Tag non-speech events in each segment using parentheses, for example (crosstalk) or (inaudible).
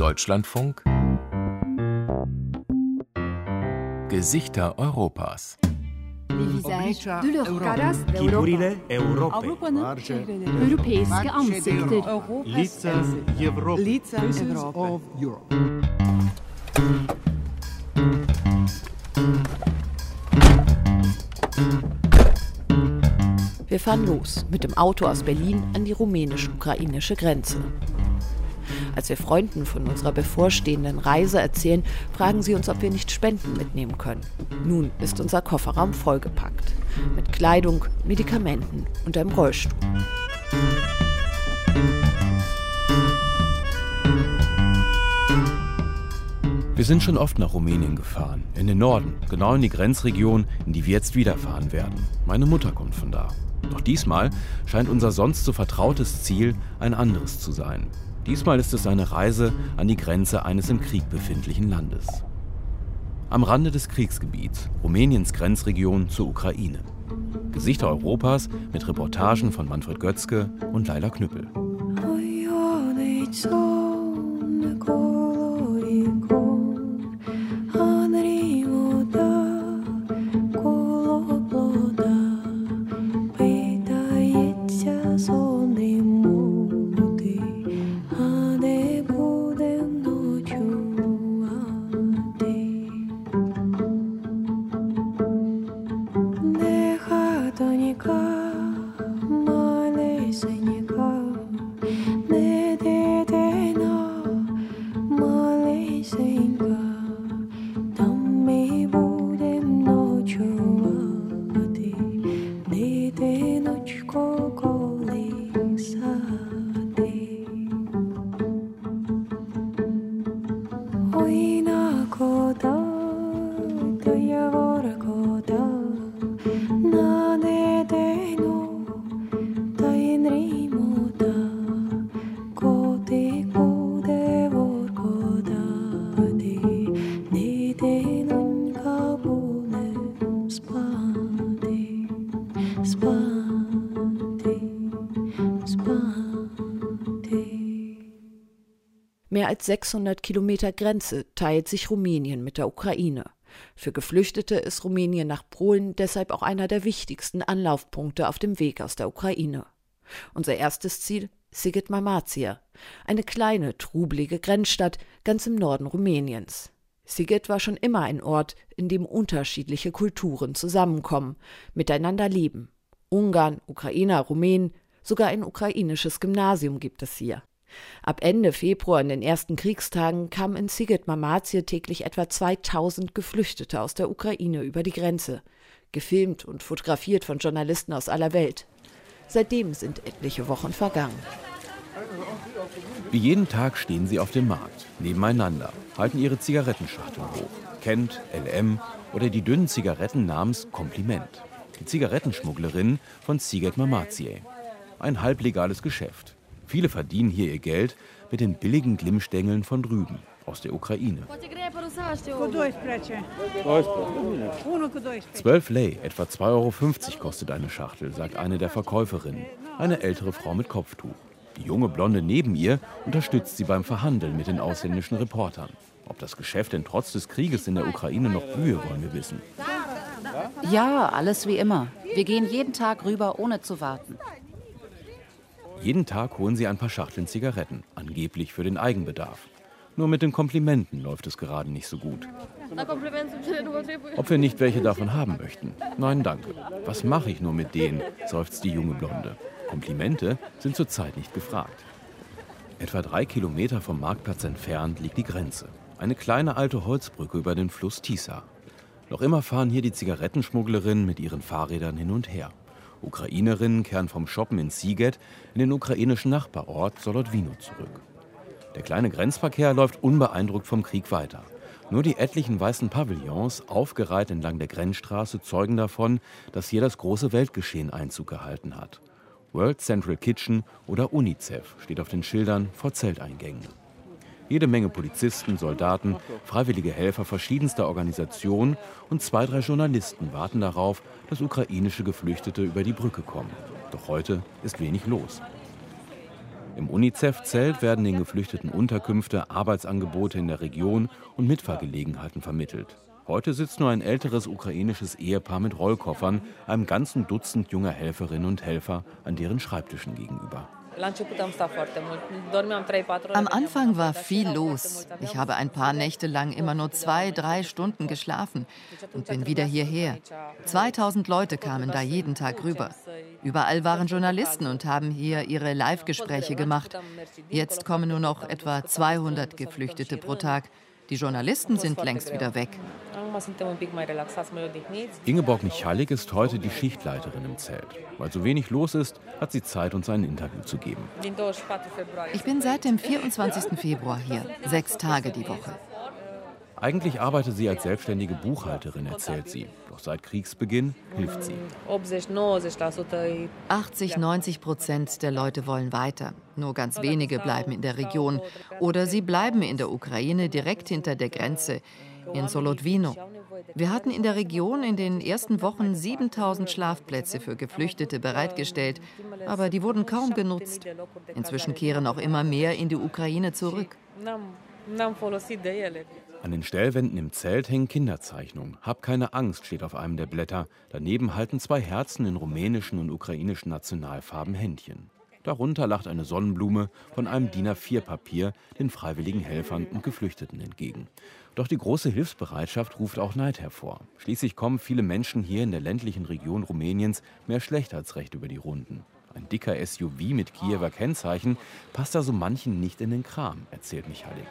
Deutschlandfunk Gesichter Europas. Oblicze Europa. Chipurile Europei. Europejskie ansikter. Lica Europy. Lica Wir fahren los mit dem Auto aus Berlin an die rumänisch-ukrainische Grenze. Als wir Freunden von unserer bevorstehenden Reise erzählen, fragen sie uns, ob wir nicht Spenden mitnehmen können. Nun ist unser Kofferraum vollgepackt. Mit Kleidung, Medikamenten und einem Rollstuhl. Wir sind schon oft nach Rumänien gefahren, in den Norden, genau in die Grenzregion, in die wir jetzt wieder fahren werden. Meine Mutter kommt von da. Doch diesmal scheint unser sonst so vertrautes Ziel ein anderes zu sein. Diesmal ist es eine Reise an die Grenze eines im Krieg befindlichen Landes. Am Rande des Kriegsgebiets, Rumäniens Grenzregion zur Ukraine. Gesichter Europas mit Reportagen von Manfred Götzke und Laila Knüppel. Mehr als 600 Kilometer Grenze teilt sich Rumänien mit der Ukraine. Für Geflüchtete ist Rumänien nach Polen deshalb auch einer der wichtigsten Anlaufpunkte auf dem Weg aus der Ukraine. Unser erstes Ziel Sigit Marmatia, eine kleine, trubelige Grenzstadt ganz im Norden Rumäniens. Sigit war schon immer ein Ort, in dem unterschiedliche Kulturen zusammenkommen, miteinander leben. Ungarn, Ukrainer, Rumänen, sogar ein ukrainisches Gymnasium gibt es hier. Ab Ende Februar in den ersten Kriegstagen kamen in Sigit Marmazie täglich etwa 2000 Geflüchtete aus der Ukraine über die Grenze, gefilmt und fotografiert von Journalisten aus aller Welt. Seitdem sind etliche Wochen vergangen. Wie jeden Tag stehen sie auf dem Markt, nebeneinander, halten ihre Zigarettenschachteln hoch. Kent, LM oder die dünnen Zigaretten namens Kompliment. Die Zigarettenschmugglerin von Siget Mamazie. Ein halblegales Geschäft. Viele verdienen hier ihr Geld mit den billigen Glimmstängeln von drüben, aus der Ukraine. 12 Lei, etwa 2,50 Euro kostet eine Schachtel, sagt eine der Verkäuferinnen, eine ältere Frau mit Kopftuch. Die junge Blonde neben ihr unterstützt sie beim Verhandeln mit den ausländischen Reportern. Ob das Geschäft denn trotz des Krieges in der Ukraine noch blühe, wollen wir wissen. Ja, alles wie immer. Wir gehen jeden Tag rüber, ohne zu warten. Jeden Tag holen sie ein paar Schachteln Zigaretten, angeblich für den Eigenbedarf. Nur mit den Komplimenten läuft es gerade nicht so gut. Ob wir nicht welche davon haben möchten? Nein, danke. Was mache ich nur mit denen? seufzt die junge Blonde. Komplimente sind zurzeit nicht gefragt. Etwa drei Kilometer vom Marktplatz entfernt liegt die Grenze. Eine kleine alte Holzbrücke über den Fluss Tisa. Noch immer fahren hier die Zigarettenschmugglerinnen mit ihren Fahrrädern hin und her. Ukrainerinnen kehren vom Shoppen in Siget in den ukrainischen Nachbarort Solodwino zurück. Der kleine Grenzverkehr läuft unbeeindruckt vom Krieg weiter. Nur die etlichen weißen Pavillons, aufgereiht entlang der Grenzstraße, zeugen davon, dass hier das große Weltgeschehen Einzug gehalten hat. World Central Kitchen oder UNICEF steht auf den Schildern vor Zelteingängen. Jede Menge Polizisten, Soldaten, freiwillige Helfer verschiedenster Organisationen und zwei, drei Journalisten warten darauf, dass ukrainische Geflüchtete über die Brücke kommen. Doch heute ist wenig los. Im UNICEF-Zelt werden den Geflüchteten Unterkünfte, Arbeitsangebote in der Region und Mitfahrgelegenheiten vermittelt. Heute sitzt nur ein älteres ukrainisches Ehepaar mit Rollkoffern, einem ganzen Dutzend junger Helferinnen und Helfer an deren Schreibtischen gegenüber. Am Anfang war viel los. Ich habe ein paar Nächte lang immer nur zwei, drei Stunden geschlafen und bin wieder hierher. 2000 Leute kamen da jeden Tag rüber. Überall waren Journalisten und haben hier ihre Live-Gespräche gemacht. Jetzt kommen nur noch etwa 200 Geflüchtete pro Tag. Die Journalisten sind längst wieder weg. Ingeborg Michalik ist heute die Schichtleiterin im Zelt. Weil so wenig los ist, hat sie Zeit, uns ein Interview zu geben. Ich bin seit dem 24. Februar hier, sechs Tage die Woche. Eigentlich arbeitet sie als selbstständige Buchhalterin, erzählt sie. Doch seit Kriegsbeginn hilft sie. 80, 90 Prozent der Leute wollen weiter. Nur ganz wenige bleiben in der Region. Oder sie bleiben in der Ukraine direkt hinter der Grenze, in Solodwino. Wir hatten in der Region in den ersten Wochen 7000 Schlafplätze für Geflüchtete bereitgestellt, aber die wurden kaum genutzt. Inzwischen kehren auch immer mehr in die Ukraine zurück. An den Stellwänden im Zelt hängen Kinderzeichnungen. Hab keine Angst steht auf einem der Blätter. Daneben halten zwei Herzen in rumänischen und ukrainischen Nationalfarben Händchen. Darunter lacht eine Sonnenblume von einem DIN A4-Papier den freiwilligen Helfern und Geflüchteten entgegen. Doch die große Hilfsbereitschaft ruft auch Neid hervor. Schließlich kommen viele Menschen hier in der ländlichen Region Rumäniens mehr schlecht als recht über die Runden. Ein dicker SUV mit Kiewer Kennzeichen passt da so manchen nicht in den Kram, erzählt Michalik.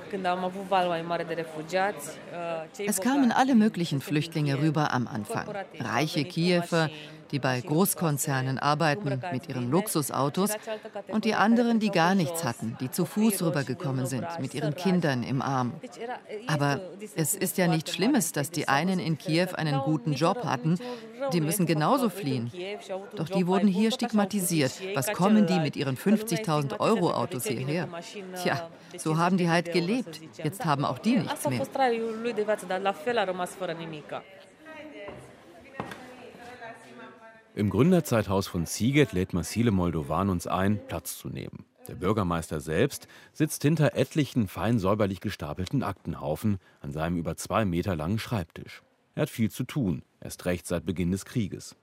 Es kamen alle möglichen Flüchtlinge rüber am Anfang. Reiche Kiewer, die bei Großkonzernen arbeiten mit ihren Luxusautos und die anderen, die gar nichts hatten, die zu Fuß rübergekommen sind mit ihren Kindern im Arm. Aber es ist ja nichts Schlimmes, dass die einen in Kiew einen guten Job hatten, die müssen genauso fliehen. Doch die wurden hier stigmatisiert. Was kommen die mit ihren 50.000 Euro Autos hierher? Tja, so haben die halt gelebt. Jetzt haben auch die nichts mehr. Im Gründerzeithaus von Siget lädt Massile Moldovan uns ein, Platz zu nehmen. Der Bürgermeister selbst sitzt hinter etlichen fein säuberlich gestapelten Aktenhaufen an seinem über zwei Meter langen Schreibtisch. Er hat viel zu tun, erst recht seit Beginn des Krieges.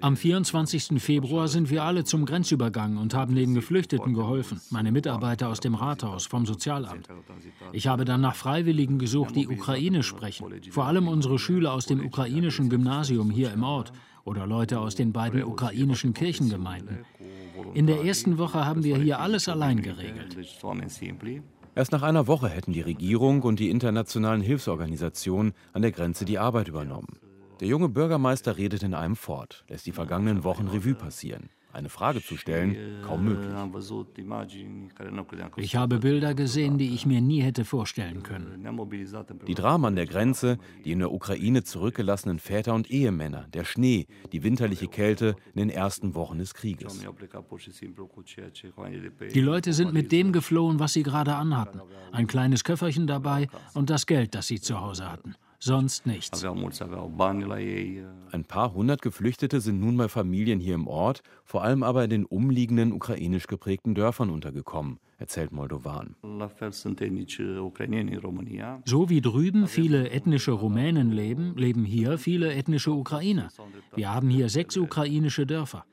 Am 24. Februar sind wir alle zum Grenzübergang und haben den Geflüchteten geholfen, meine Mitarbeiter aus dem Rathaus, vom Sozialamt. Ich habe dann nach Freiwilligen gesucht, die Ukraine sprechen, vor allem unsere Schüler aus dem ukrainischen Gymnasium hier im Ort oder Leute aus den beiden ukrainischen Kirchengemeinden. In der ersten Woche haben wir hier alles allein geregelt. Erst nach einer Woche hätten die Regierung und die internationalen Hilfsorganisationen an der Grenze die Arbeit übernommen. Der junge Bürgermeister redet in einem fort, lässt die vergangenen Wochen Revue passieren eine Frage zu stellen, kaum möglich. Ich habe Bilder gesehen, die ich mir nie hätte vorstellen können. Die Dramen an der Grenze, die in der Ukraine zurückgelassenen Väter und Ehemänner, der Schnee, die winterliche Kälte in den ersten Wochen des Krieges. Die Leute sind mit dem geflohen, was sie gerade anhatten. Ein kleines Köfferchen dabei und das Geld, das sie zu Hause hatten sonst nichts. Ein paar hundert Geflüchtete sind nun bei Familien hier im Ort, vor allem aber in den umliegenden ukrainisch geprägten Dörfern untergekommen, erzählt Moldovan. So wie drüben viele ethnische Rumänen leben, leben hier viele ethnische Ukrainer. Wir haben hier sechs ukrainische Dörfer.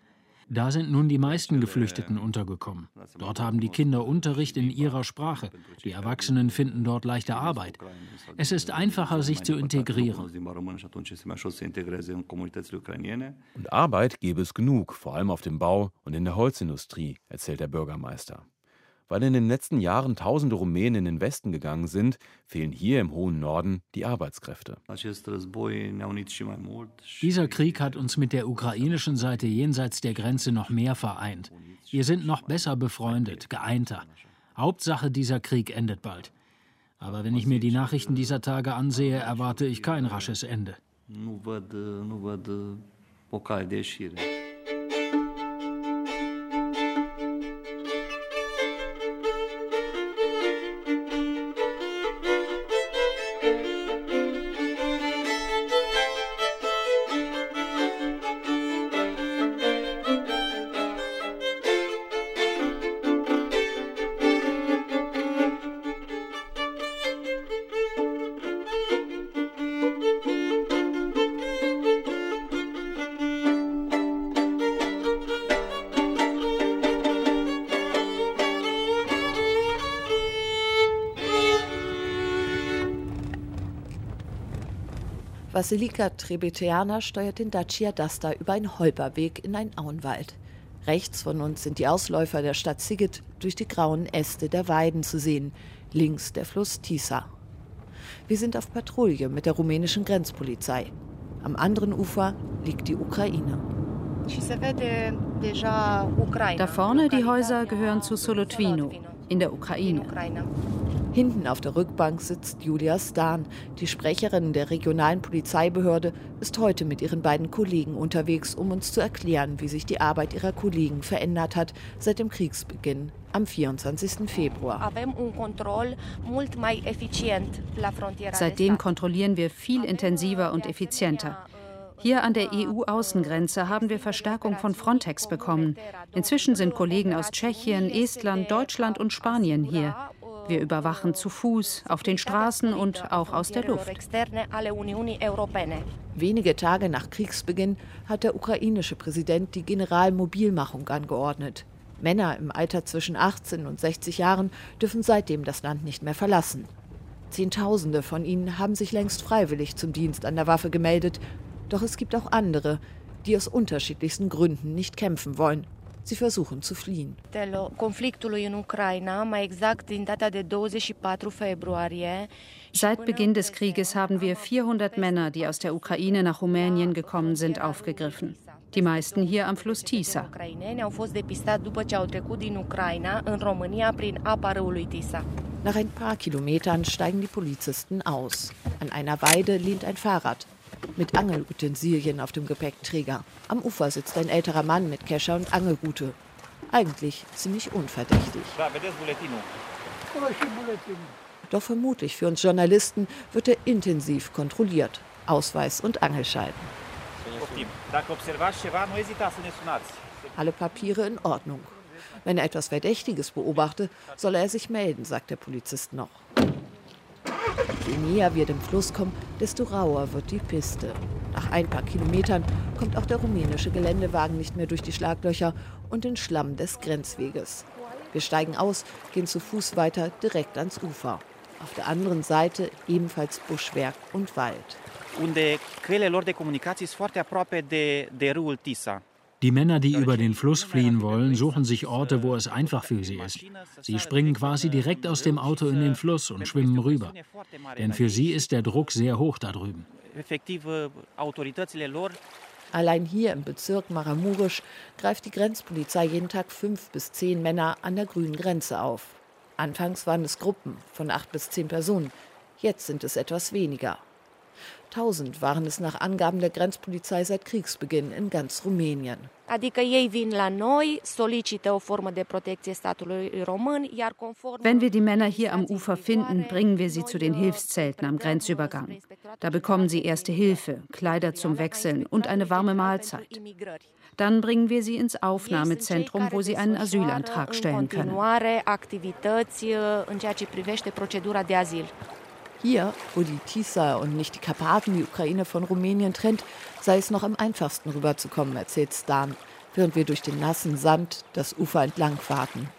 Da sind nun die meisten Geflüchteten untergekommen. Dort haben die Kinder Unterricht in ihrer Sprache. Die Erwachsenen finden dort leichte Arbeit. Es ist einfacher, sich zu integrieren. Und Arbeit gäbe es genug, vor allem auf dem Bau und in der Holzindustrie, erzählt der Bürgermeister. Weil in den letzten Jahren tausende Rumänen in den Westen gegangen sind, fehlen hier im hohen Norden die Arbeitskräfte. Dieser Krieg hat uns mit der ukrainischen Seite jenseits der Grenze noch mehr vereint. Wir sind noch besser befreundet, geeinter. Hauptsache, dieser Krieg endet bald. Aber wenn ich mir die Nachrichten dieser Tage ansehe, erwarte ich kein rasches Ende. Vasilika Trebetiana steuert den Dacia Dasta über einen Holperweg in einen Auenwald. Rechts von uns sind die Ausläufer der Stadt Sigit durch die grauen Äste der Weiden zu sehen, links der Fluss Tisa. Wir sind auf Patrouille mit der rumänischen Grenzpolizei. Am anderen Ufer liegt die Ukraine. Da vorne die Häuser gehören zu Solotvino in der Ukraine. Hinten auf der Rückbank sitzt Julia Stan. Die Sprecherin der regionalen Polizeibehörde ist heute mit ihren beiden Kollegen unterwegs, um uns zu erklären, wie sich die Arbeit ihrer Kollegen verändert hat seit dem Kriegsbeginn am 24. Februar. Seitdem kontrollieren wir viel intensiver und effizienter. Hier an der EU-Außengrenze haben wir Verstärkung von Frontex bekommen. Inzwischen sind Kollegen aus Tschechien, Estland, Deutschland und Spanien hier. Wir überwachen zu Fuß, auf den Straßen und auch aus der Luft. Wenige Tage nach Kriegsbeginn hat der ukrainische Präsident die Generalmobilmachung angeordnet. Männer im Alter zwischen 18 und 60 Jahren dürfen seitdem das Land nicht mehr verlassen. Zehntausende von ihnen haben sich längst freiwillig zum Dienst an der Waffe gemeldet. Doch es gibt auch andere, die aus unterschiedlichsten Gründen nicht kämpfen wollen Sie versuchen zu fliehen. Seit Beginn des Krieges haben wir 400 Männer, die aus der Ukraine nach Rumänien gekommen sind, aufgegriffen. Die meisten hier am Fluss Tisa. Nach ein paar Kilometern steigen die Polizisten aus. An einer Weide lehnt ein Fahrrad mit Angelutensilien auf dem Gepäckträger. Am Ufer sitzt ein älterer Mann mit Kescher und Angelrute. Eigentlich ziemlich unverdächtig. Doch vermutlich für uns Journalisten wird er intensiv kontrolliert. Ausweis und Angelschein. Alle Papiere in Ordnung. Wenn er etwas Verdächtiges beobachte, soll er sich melden, sagt der Polizist noch. Je näher wir dem Fluss kommen, desto rauer wird die Piste. Nach ein paar Kilometern kommt auch der rumänische Geländewagen nicht mehr durch die Schlaglöcher und den Schlamm des Grenzweges. Wir steigen aus, gehen zu Fuß weiter direkt ans Ufer. Auf der anderen Seite ebenfalls Buschwerk und Wald. Unde căile lor de comunicații sunt foarte aproape de, de Tisa. Die Männer, die über den Fluss fliehen wollen, suchen sich Orte, wo es einfach für sie ist. Sie springen quasi direkt aus dem Auto in den Fluss und schwimmen rüber. Denn für sie ist der Druck sehr hoch da drüben. Allein hier im Bezirk Maramurisch greift die Grenzpolizei jeden Tag fünf bis zehn Männer an der grünen Grenze auf. Anfangs waren es Gruppen von acht bis zehn Personen. Jetzt sind es etwas weniger. 1000 waren es nach Angaben der Grenzpolizei seit Kriegsbeginn in ganz Rumänien. Wenn wir die Männer hier am Ufer finden, bringen wir sie zu den Hilfszelten am Grenzübergang. Da bekommen sie erste Hilfe, Kleider zum Wechseln und eine warme Mahlzeit. Dann bringen wir sie ins Aufnahmezentrum, wo sie einen Asylantrag stellen können. Hier, wo die Tisa und nicht die Karpaten die Ukraine von Rumänien trennt, sei es noch am einfachsten rüberzukommen, erzählt Stan, während wir durch den nassen Sand das Ufer entlang fahrten.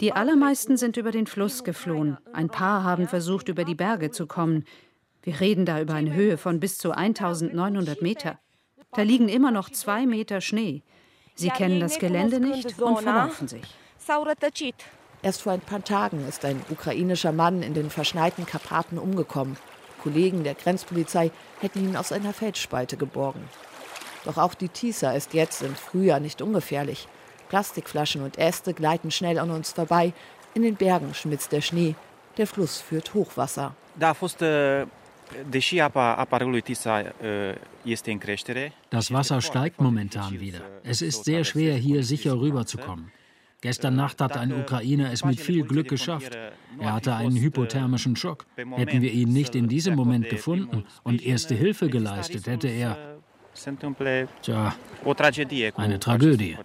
Die allermeisten sind über den Fluss geflohen. Ein paar haben versucht, über die Berge zu kommen. Wir reden da über eine Höhe von bis zu 1900 Meter. Da liegen immer noch zwei Meter Schnee. Sie kennen das Gelände nicht und verlaufen sich. Erst vor ein paar Tagen ist ein ukrainischer Mann in den verschneiten Karpaten umgekommen. Kollegen der Grenzpolizei hätten ihn aus einer Felsspalte geborgen. Doch auch die Tisa ist jetzt im Frühjahr nicht ungefährlich. Plastikflaschen und Äste gleiten schnell an uns vorbei. In den Bergen schmilzt der Schnee. Der Fluss führt Hochwasser. Da a fost Deși apa, apa râului Tisa este în creștere. Das Wasser steigt momentan wieder. Es ist sehr schwer, hier sicher rüberzukommen. Gestern Nacht hat ein Ukrainer es mit viel Glück geschafft. Er hatte einen hypothermischen Schock. Hätten wir ihn nicht in diesem Moment gefunden und erste Hilfe geleistet, hätte er. Tja, eine Tragödie.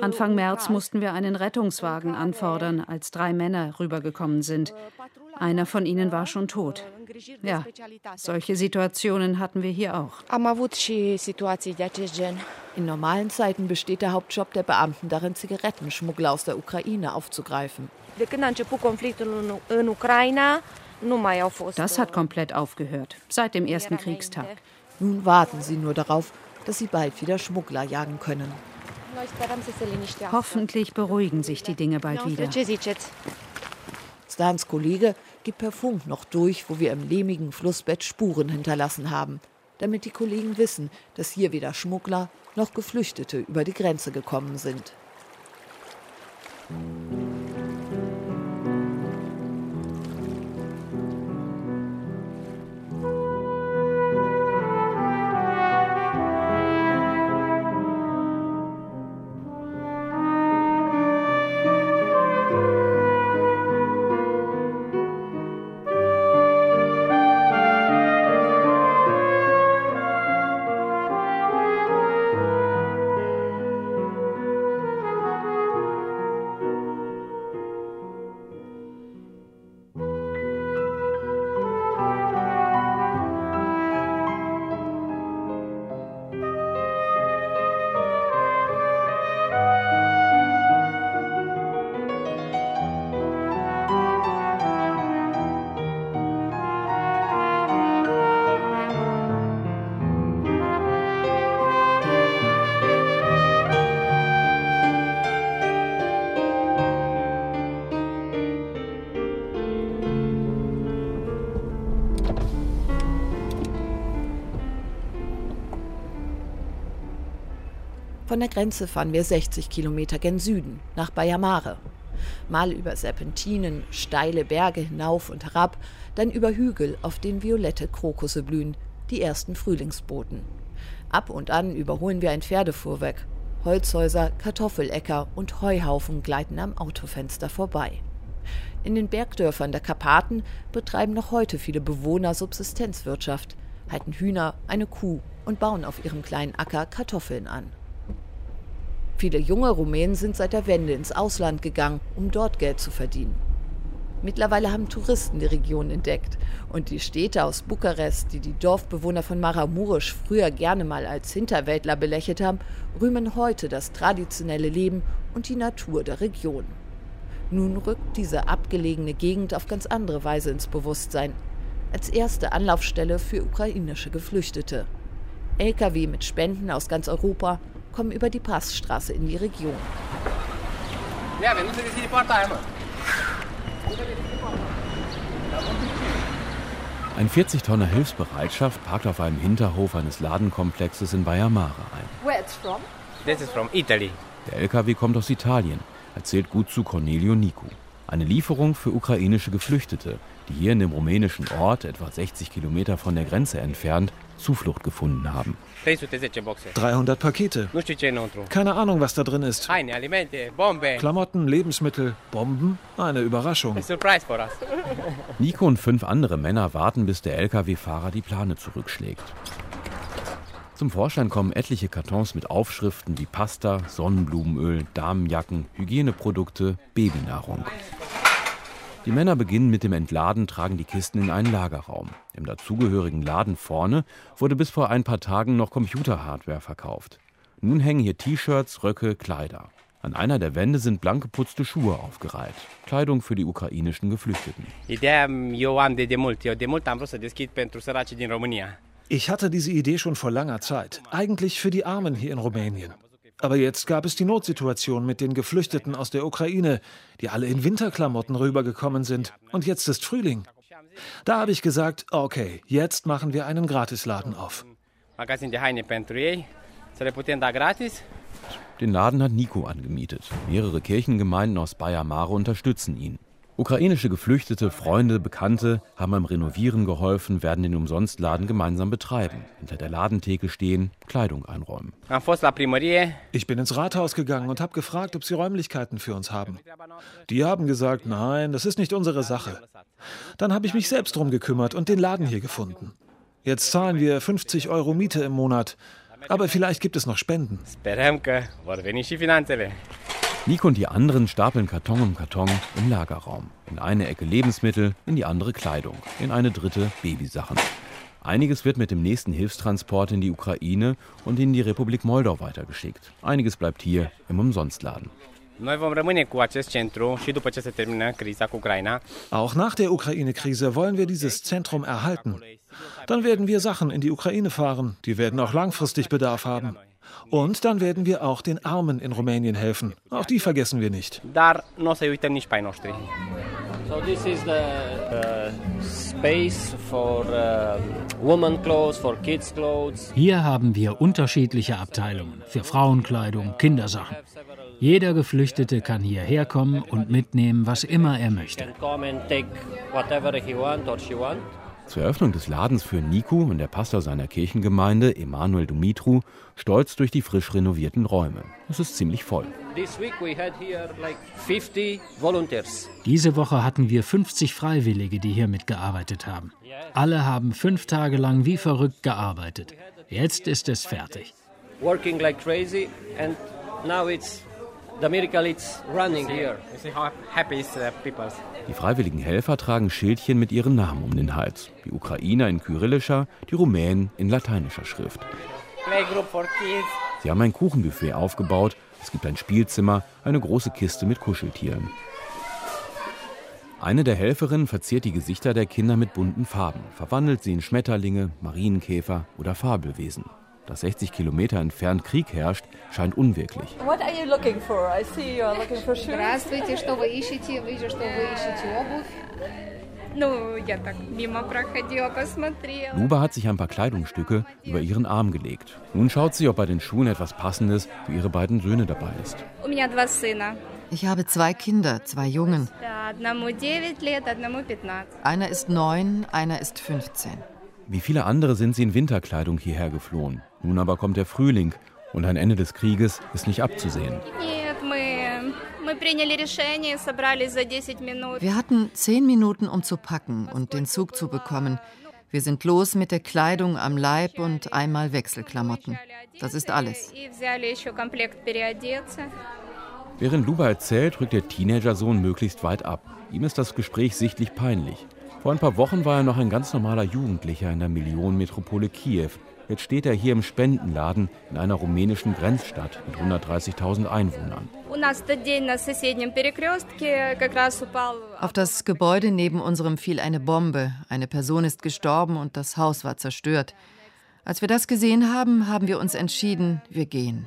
Anfang März mussten wir einen Rettungswagen anfordern, als drei Männer rübergekommen sind. Einer von ihnen war schon tot. Ja, solche Situationen hatten wir hier auch. In normalen Zeiten besteht der Hauptjob der Beamten darin, Zigarettenschmuggler aus der Ukraine aufzugreifen. Das hat komplett aufgehört, seit dem ersten Kriegstag. Nun warten sie nur darauf, dass sie bald wieder Schmuggler jagen können. Hoffentlich beruhigen sich die Dinge bald wieder. Stans Kollege gibt per Funk noch durch, wo wir im lehmigen Flussbett Spuren hinterlassen haben, damit die Kollegen wissen, dass hier weder Schmuggler noch Geflüchtete über die Grenze gekommen sind. Von der Grenze fahren wir 60 Kilometer gen Süden, nach Bayamare. Mal über Serpentinen, steile Berge hinauf und herab, dann über Hügel, auf denen violette Krokusse blühen, die ersten Frühlingsboten. Ab und an überholen wir ein Pferdefuhrwerk. Holzhäuser, Kartoffeläcker und Heuhaufen gleiten am Autofenster vorbei. In den Bergdörfern der Karpaten betreiben noch heute viele Bewohner Subsistenzwirtschaft, halten Hühner, eine Kuh und bauen auf ihrem kleinen Acker Kartoffeln an. Viele junge Rumänen sind seit der Wende ins Ausland gegangen, um dort Geld zu verdienen. Mittlerweile haben Touristen die Region entdeckt und die Städte aus Bukarest, die die Dorfbewohner von Maramurisch früher gerne mal als Hinterwäldler belächelt haben, rühmen heute das traditionelle Leben und die Natur der Region. Nun rückt diese abgelegene Gegend auf ganz andere Weise ins Bewusstsein. Als erste Anlaufstelle für ukrainische Geflüchtete. Lkw mit Spenden aus ganz Europa kommen über die Passstraße in die Region. Ein 40-Tonner Hilfsbereitschaft parkt auf einem Hinterhof eines Ladenkomplexes in Bayamare ein. Where it's from? This is from Italy. Der LKW kommt aus Italien, erzählt gut zu Cornelio Nicu. Eine Lieferung für ukrainische Geflüchtete, die hier in dem rumänischen Ort, etwa 60 Kilometer von der Grenze entfernt, Zuflucht gefunden haben. 300 Pakete. Keine Ahnung, was da drin ist. Klamotten, Lebensmittel, Bomben. Eine Überraschung. (laughs) Nico und fünf andere Männer warten, bis der Lkw-Fahrer die Plane zurückschlägt. Zum Vorschein kommen etliche Kartons mit Aufschriften wie Pasta, Sonnenblumenöl, Damenjacken, Hygieneprodukte, Babynahrung. Die Männer beginnen mit dem Entladen, tragen die Kisten in einen Lagerraum. Im dazugehörigen Laden vorne wurde bis vor ein paar Tagen noch Computerhardware verkauft. Nun hängen hier T-Shirts, Röcke, Kleider. An einer der Wände sind blank geputzte Schuhe aufgereiht. Kleidung für die ukrainischen Geflüchteten. Ich hatte diese Idee schon vor langer Zeit. Eigentlich für die Armen hier in Rumänien. Aber jetzt gab es die Notsituation mit den Geflüchteten aus der Ukraine, die alle in Winterklamotten rübergekommen sind. Und jetzt ist Frühling. Da habe ich gesagt, okay, jetzt machen wir einen Gratisladen auf. Den Laden hat Nico angemietet. Mehrere Kirchengemeinden aus Bayer Mare unterstützen ihn. Ukrainische Geflüchtete, Freunde, Bekannte haben beim Renovieren geholfen, werden den Umsonstladen gemeinsam betreiben. Hinter der Ladentheke stehen, Kleidung einräumen. Ich bin ins Rathaus gegangen und habe gefragt, ob sie Räumlichkeiten für uns haben. Die haben gesagt, nein, das ist nicht unsere Sache. Dann habe ich mich selbst drum gekümmert und den Laden hier gefunden. Jetzt zahlen wir 50 Euro Miete im Monat. Aber vielleicht gibt es noch Spenden. Nico und die anderen stapeln Karton um Karton im Lagerraum. In eine Ecke Lebensmittel, in die andere Kleidung, in eine dritte Babysachen. Einiges wird mit dem nächsten Hilfstransport in die Ukraine und in die Republik Moldau weitergeschickt. Einiges bleibt hier im Umsonstladen. Auch nach der Ukraine-Krise wollen wir dieses Zentrum erhalten. Dann werden wir Sachen in die Ukraine fahren. Die werden auch langfristig Bedarf haben. Und dann werden wir auch den Armen in Rumänien helfen. Auch die vergessen wir nicht. So this is the uh, space for uh, woman clothes, for kids clothes. Hier haben wir unterschiedliche Abteilungen für Frauenkleidung, Kindersachen. Jeder Geflüchtete kann hierher kommen und mitnehmen, was immer er möchte. Zur Eröffnung des Ladens für Niku und der Pastor seiner Kirchengemeinde, Emanuel Dumitru, stolz durch die frisch renovierten Räume. Es ist ziemlich voll. Diese Woche hatten wir 50 Freiwillige, die hier mitgearbeitet haben. Alle haben fünf Tage lang wie verrückt gearbeitet. Jetzt ist es fertig. Working like crazy and now it's the miracle it's running here. Die freiwilligen Helfer tragen Schildchen mit ihren Namen um den Hals. Die Ukrainer in kyrillischer, die Rumänen in lateinischer Schrift. Sie haben ein Kuchenbuffet aufgebaut. Es gibt ein Spielzimmer, eine große Kiste mit Kuscheltieren. Eine der Helferinnen verziert die Gesichter der Kinder mit bunten Farben, verwandelt sie in Schmetterlinge, Marienkäfer oder Fabelwesen dass 60 Kilometer entfernt Krieg herrscht, scheint unwirklich. What are you looking for? I see you are looking for shoes. Здравствуйте, что вы ищете? Вижу, что вы ищете обувь. Luba hat sich ein paar Kleidungsstücke über ihren Arm gelegt. Nun schaut sie, ob bei den Schuhen etwas Passendes für ihre beiden Söhne dabei ist. Ich habe zwei Kinder, zwei Jungen. Einer ist neun, einer ist 15. Wie viele andere sind sie in Winterkleidung hierher geflohen. Nun aber kommt der Frühling und ein Ende des Krieges ist nicht abzusehen. Wir hatten zehn Minuten, um zu packen und den Zug zu bekommen. Wir sind los mit der Kleidung am Leib und einmal Wechselklamotten. Das ist alles. Während Luba erzählt, rückt der Teenager-Sohn möglichst weit ab. Ihm ist das Gespräch sichtlich peinlich. Vor ein paar Wochen war er noch ein ganz normaler Jugendlicher in der Millionenmetropole Kiew, Jetzt steht er hier im Spendenladen in einer rumänischen Grenzstadt mit 130.000 Einwohnern. Auf das Gebäude neben unserem fiel eine Bombe. Eine Person ist gestorben und das Haus war zerstört. Als wir das gesehen haben, haben wir uns entschieden, wir gehen.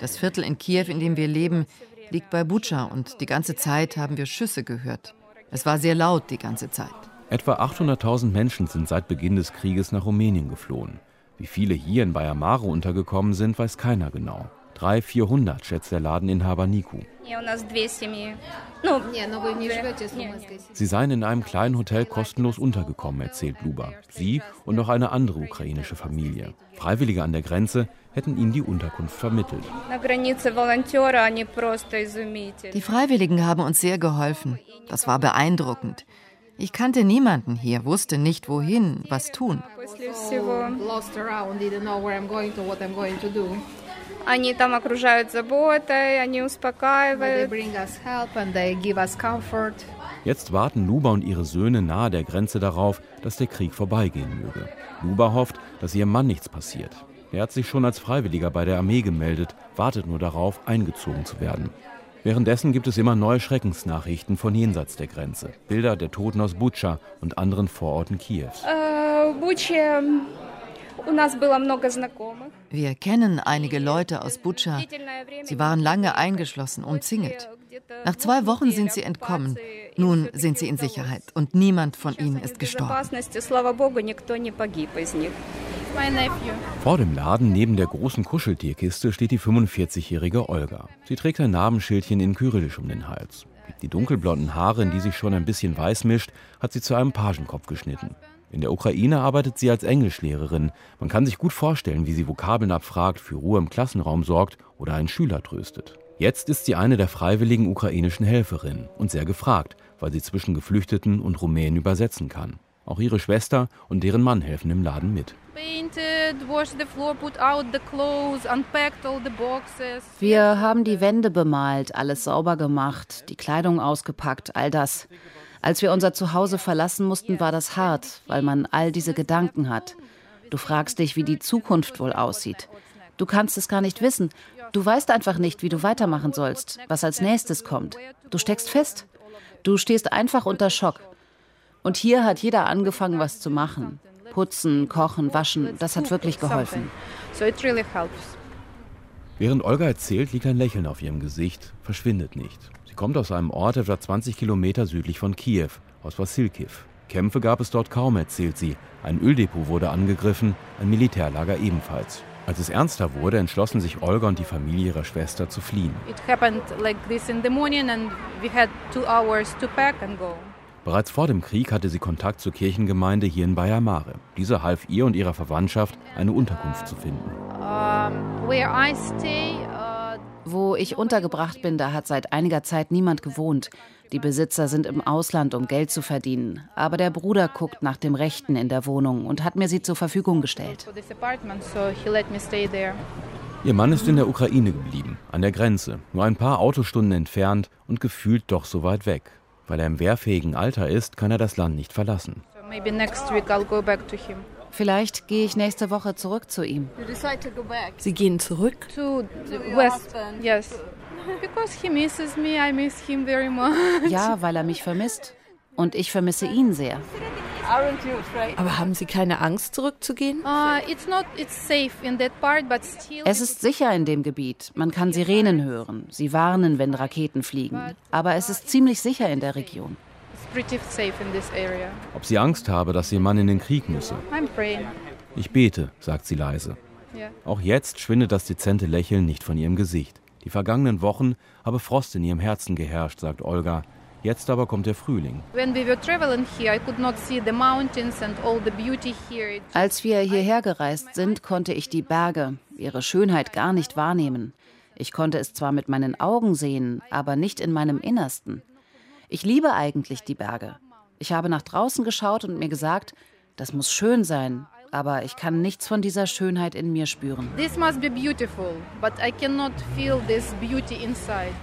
Das Viertel in Kiew, in dem wir leben, liegt bei Bucha und die ganze Zeit haben wir Schüsse gehört. Es war sehr laut die ganze Zeit. Etwa 800.000 Menschen sind seit Beginn des Krieges nach Rumänien geflohen. Wie viele hier in Bayamare untergekommen sind, weiß keiner genau. 300, 400 schätzt der Ladeninhaber Niku. Sie seien in einem kleinen Hotel kostenlos untergekommen, erzählt Luba. Sie und noch eine andere ukrainische Familie. Freiwillige an der Grenze hätten ihnen die Unterkunft vermittelt. Die Freiwilligen haben uns sehr geholfen. Das war beeindruckend. Ich kannte niemanden hier, wusste nicht wohin, was tun. Jetzt warten Luba und ihre Söhne nahe der Grenze darauf, dass der Krieg vorbeigehen möge. Luba hofft, dass ihrem Mann nichts passiert. Er hat sich schon als Freiwilliger bei der Armee gemeldet, wartet nur darauf, eingezogen zu werden. Währenddessen gibt es immer neue Schreckensnachrichten von jenseits der Grenze. Bilder der Toten aus Butscha und anderen Vororten Kiews. Äh, Wir kennen einige Leute aus Butscha. Sie waren lange eingeschlossen, umzingelt. Nach zwei Wochen sind sie entkommen. Nun sind sie in Sicherheit und niemand von ihnen ist gestorben. Vor dem Laden neben der großen Kuscheltierkiste steht die 45-jährige Olga. Sie trägt ein Namensschildchen in Kyrillisch um den Hals. Die dunkelblonden Haare, in die sich schon ein bisschen weiß mischt, hat sie zu einem Pagenkopf geschnitten. In der Ukraine arbeitet sie als Englischlehrerin. Man kann sich gut vorstellen, wie sie Vokabeln abfragt, für Ruhe im Klassenraum sorgt oder einen Schüler tröstet. Jetzt ist sie eine der freiwilligen ukrainischen Helferinnen und sehr gefragt, weil sie zwischen Geflüchteten und Rumänen übersetzen kann. Auch ihre Schwester und deren Mann helfen im Laden mit. Wir haben die Wände bemalt, alles sauber gemacht, die Kleidung ausgepackt, all das. Als wir unser Zuhause verlassen mussten, war das hart, weil man all diese Gedanken hat. Du fragst dich, wie die Zukunft wohl aussieht. Du kannst es gar nicht wissen. Du weißt einfach nicht, wie du weitermachen sollst, was als nächstes kommt. Du steckst fest. Du stehst einfach unter Schock. Und hier hat jeder angefangen, was zu machen. Putzen, kochen, waschen, das hat wirklich geholfen. Während Olga erzählt, liegt ein Lächeln auf ihrem Gesicht, verschwindet nicht. Sie kommt aus einem Ort etwa 20 Kilometer südlich von Kiew, aus Wassilkiv. Kämpfe gab es dort kaum, erzählt sie. Ein Öldepot wurde angegriffen, ein Militärlager ebenfalls. Als es ernster wurde, entschlossen sich Olga und die Familie ihrer Schwester zu fliehen. Bereits vor dem Krieg hatte sie Kontakt zur Kirchengemeinde hier in Baia Mare. Diese half ihr und ihrer Verwandtschaft, eine Unterkunft zu finden. Uh, Wo ich untergebracht bin, da hat seit einiger Zeit niemand gewohnt. Die Besitzer sind im Ausland, um Geld zu verdienen. Aber der Bruder guckt nach dem Rechten in der Wohnung und hat mir sie zur Verfügung gestellt. Ihr Mann ist in der Ukraine geblieben, an der Grenze, nur ein paar Autostunden entfernt und gefühlt doch so weit weg. Weil er im wehrfähigen Alter ist, kann er das Land nicht verlassen. Vielleicht gehe ich nächste Woche zurück zu ihm. Sie gehen zurück? To West, yes. Ja, weil er mich vermisst. Und ich vermisse ihn sehr. Aber haben Sie keine Angst, zurückzugehen? Uh, es ist sicher in dem Gebiet. Man kann Sirenen hören. Sie warnen, wenn Raketen fliegen. Aber es ist ziemlich sicher in der Region. Ob sie Angst habe, dass ihr Mann in den Krieg müsse? Ich bete, sagt sie leise. Auch jetzt schwindet das dezente Lächeln nicht von ihrem Gesicht. Die vergangenen Wochen habe Frost in ihrem Herzen geherrscht, sagt Olga. Jetzt aber kommt der Frühling. Als wir hierher gereist sind, konnte ich die Berge, ihre Schönheit gar nicht wahrnehmen. Ich konnte es zwar mit meinen Augen sehen, aber nicht in meinem Innersten. Ich liebe eigentlich die Berge. Ich habe nach draußen geschaut und mir gesagt, das muss schön sein, aber ich kann nichts von dieser Schönheit in mir spüren. This must be beautiful, but I cannot feel this beauty inside.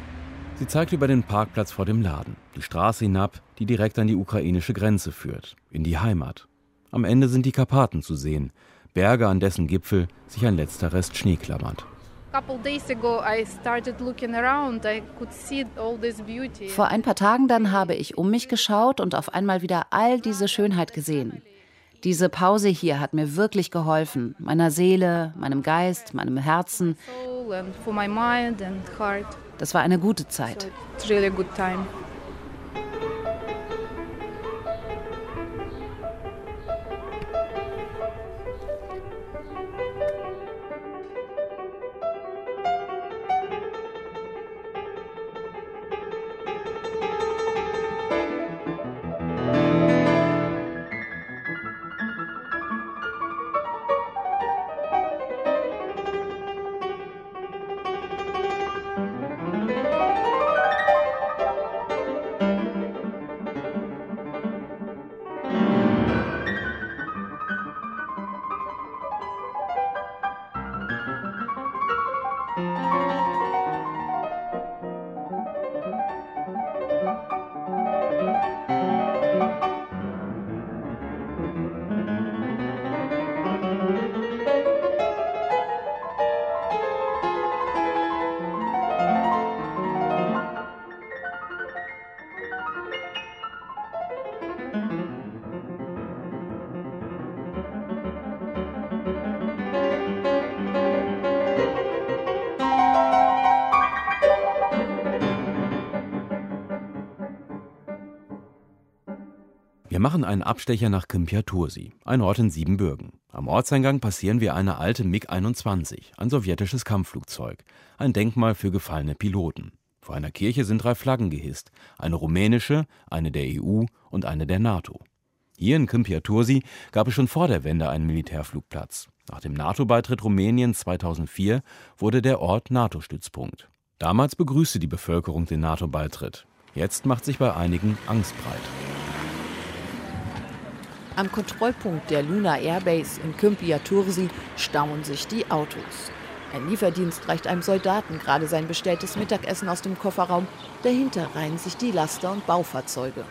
Sie zeigt über den Parkplatz vor dem Laden, die Straße hinab, die direkt an die ukrainische Grenze führt, in die Heimat. Am Ende sind die Karpaten zu sehen, Berge, an dessen Gipfel sich ein letzter Rest Schnee klammert. Vor ein paar Tagen dann habe ich um mich geschaut und auf einmal wieder all diese Schönheit gesehen. Diese Pause hier hat mir wirklich geholfen, meiner Seele, meinem Geist, meinem Herzen. Das war eine gute Zeit. Wir machen einen Abstecher nach Kympiatursi, ein Ort in Siebenbürgen. Am Ortseingang passieren wir eine alte MiG-21, ein sowjetisches Kampfflugzeug, ein Denkmal für gefallene Piloten. Vor einer Kirche sind drei Flaggen gehisst, eine rumänische, eine der EU und eine der NATO. Hier in Kympiatursi gab es schon vor der Wende einen Militärflugplatz. Nach dem NATO-Beitritt Rumäniens 2004 wurde der Ort NATO-Stützpunkt. Damals begrüßte die Bevölkerung den NATO-Beitritt. Jetzt macht sich bei einigen Angst breit. Am Kontrollpunkt der Luna Airbase in Kympia Tursi stauen sich die Autos. Ein Lieferdienst reicht einem Soldaten gerade sein bestelltes Mittagessen aus dem Kofferraum. Dahinter reihen sich die Laster und Baufahrzeuge.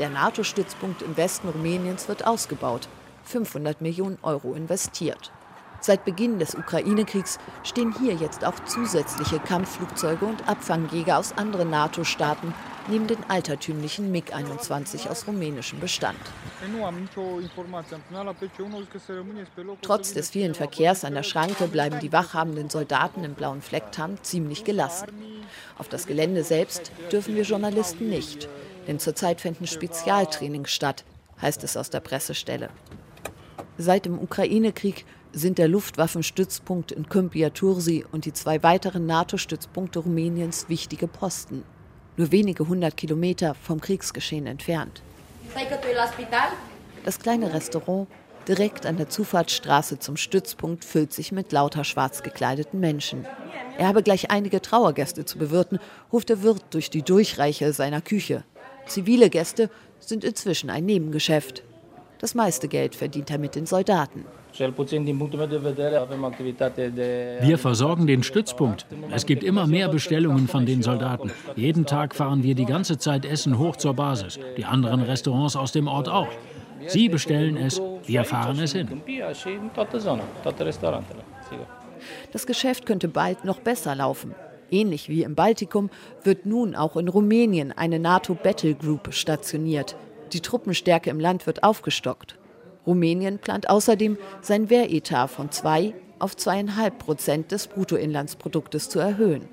Der NATO-Stützpunkt im Westen Rumäniens wird ausgebaut. 500 Millionen Euro investiert. Seit Beginn des Ukraine-Kriegs stehen hier jetzt auch zusätzliche Kampfflugzeuge und Abfangjäger aus anderen NATO-Staaten neben den altertümlichen MiG-21 aus rumänischem Bestand. Trotz des vielen Verkehrs an der Schranke bleiben die wachhabenden Soldaten im blauen Flecktarn ziemlich gelassen. Auf das Gelände selbst dürfen wir Journalisten nicht, denn zurzeit finden Spezialtrainings statt, heißt es aus der Pressestelle. Seit dem Ukraine-Krieg sind der Luftwaffenstützpunkt in Kympiatursi und die zwei weiteren NATO-Stützpunkte Rumäniens wichtige Posten nur wenige hundert Kilometer vom Kriegsgeschehen entfernt. Das kleine Restaurant direkt an der Zufahrtsstraße zum Stützpunkt füllt sich mit lauter schwarz gekleideten Menschen. Er habe gleich einige Trauergäste zu bewirten, ruft der Wirt durch die Durchreiche seiner Küche. Zivile Gäste sind inzwischen ein Nebengeschäft. Das meiste Geld verdient er mit den Soldaten. Wir versorgen den Stützpunkt. Es gibt immer mehr Bestellungen von den Soldaten. Jeden Tag fahren wir die ganze Zeit Essen hoch zur Basis. Die anderen Restaurants aus dem Ort auch. Sie bestellen es, wir fahren es hin. Das Geschäft könnte bald noch besser laufen. Ähnlich wie im Baltikum wird nun auch in Rumänien eine NATO Battle Group stationiert. Die Truppenstärke im Land wird aufgestockt. Rumänien plant außerdem, sein Wehretat von 2 auf 2,5 Prozent des Bruttoinlandsproduktes zu erhöhen.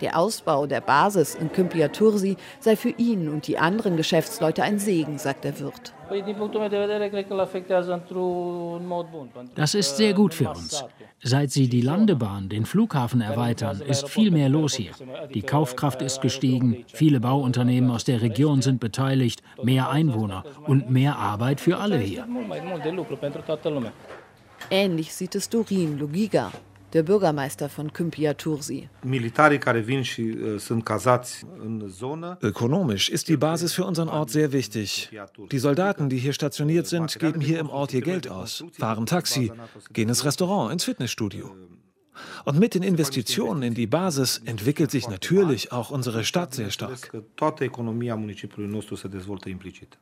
Der Ausbau der Basis in Kympiatursi sei für ihn und die anderen Geschäftsleute ein Segen, sagt der Wirt. Das ist sehr gut für uns. Seit sie die Landebahn, den Flughafen erweitern, ist viel mehr los hier. Die Kaufkraft ist gestiegen, viele Bauunternehmen aus der Region sind beteiligt, mehr Einwohner und mehr Arbeit für alle hier. Ähnlich sieht es Dorin Lugiga, der Bürgermeister von Kympia Tursi. Ökonomisch ist die Basis für unseren Ort sehr wichtig. Die Soldaten, die hier stationiert sind, geben hier im Ort ihr Geld aus, fahren Taxi, gehen ins Restaurant, ins Fitnessstudio. Und mit den Investitionen in die Basis entwickelt sich natürlich auch unsere Stadt sehr stark.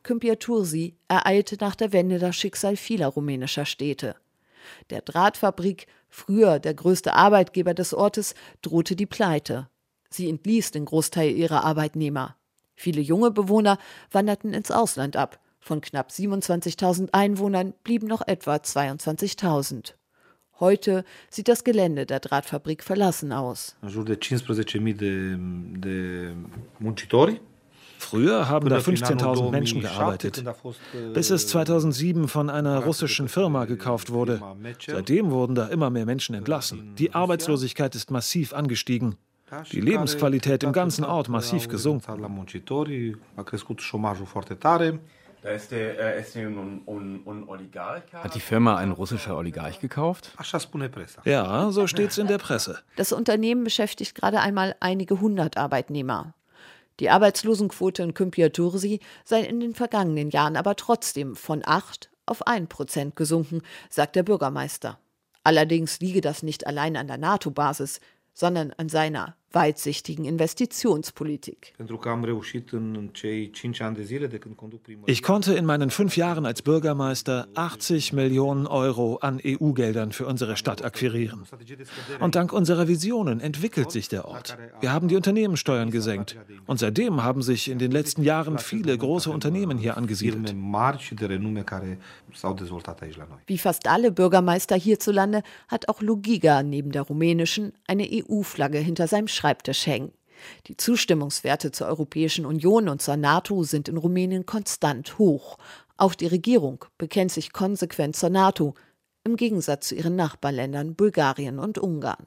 Kympia Tursi ereilte nach der Wende das Schicksal vieler rumänischer Städte. Der Drahtfabrik, früher der größte Arbeitgeber des Ortes, drohte die Pleite. Sie entließ den Großteil ihrer Arbeitnehmer. Viele junge Bewohner wanderten ins Ausland ab. Von knapp 27.000 Einwohnern blieben noch etwa 22.000. Heute sieht das Gelände der Drahtfabrik verlassen aus. Früher haben da 15.000 Menschen gearbeitet, bis es 2007 von einer russischen Firma gekauft wurde. Seitdem wurden da immer mehr Menschen entlassen. Die Arbeitslosigkeit ist massiv angestiegen. Die Lebensqualität im ganzen Ort massiv gesunken. Hat die Firma ein russischer Oligarch gekauft? Ja, so steht's in der Presse. Das Unternehmen beschäftigt gerade einmal einige hundert Arbeitnehmer. Die Arbeitslosenquote in Kympiatursi sei in den vergangenen Jahren aber trotzdem von 8 auf 1 Prozent gesunken, sagt der Bürgermeister. Allerdings liege das nicht allein an der NATO-Basis, sondern an seiner weitsichtigen Investitionspolitik. Ich konnte in meinen fünf Jahren als Bürgermeister 80 Millionen Euro an EU-Geldern für unsere Stadt akquirieren. Und dank unserer Visionen entwickelt sich der Ort. Wir haben die Unternehmenssteuern gesenkt. Und seitdem haben sich in den letzten Jahren viele große Unternehmen hier angesiedelt. Wie fast alle Bürgermeister hierzulande hat auch Lugiga neben der rumänischen eine EU-Flagge hinter seinem Schreibtisch hängen. Die Zustimmungswerte zur Europäischen Union und zur NATO sind in Rumänien konstant hoch. Auch die Regierung bekennt sich konsequent zur NATO, im Gegensatz zu ihren Nachbarländern Bulgarien und Ungarn.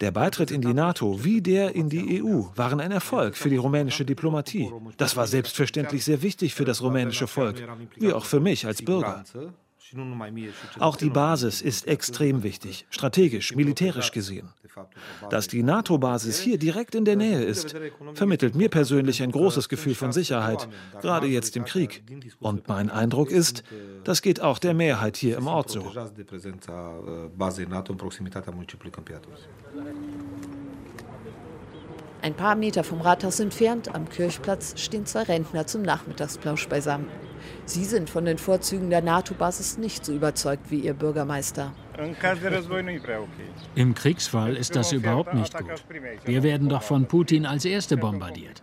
Der Beitritt in die NATO wie der in die EU waren ein Erfolg für die rumänische Diplomatie. Das war selbstverständlich sehr wichtig für das rumänische Volk, wie auch für mich als Bürger. Auch die Basis ist extrem wichtig, strategisch, militärisch gesehen. Dass die NATO-Basis hier direkt in der Nähe ist, vermittelt mir persönlich ein großes Gefühl von Sicherheit, gerade jetzt im Krieg. Und mein Eindruck ist, das geht auch der Mehrheit hier im Ort so. Ein paar Meter vom Rathaus entfernt, am Kirchplatz, stehen zwei Rentner zum Nachmittagsplausch beisammen. Sie sind von den Vorzügen der NATO-Basis nicht so überzeugt wie ihr Bürgermeister. Im Kriegsfall ist das überhaupt nicht gut. Wir werden doch von Putin als Erste bombardiert.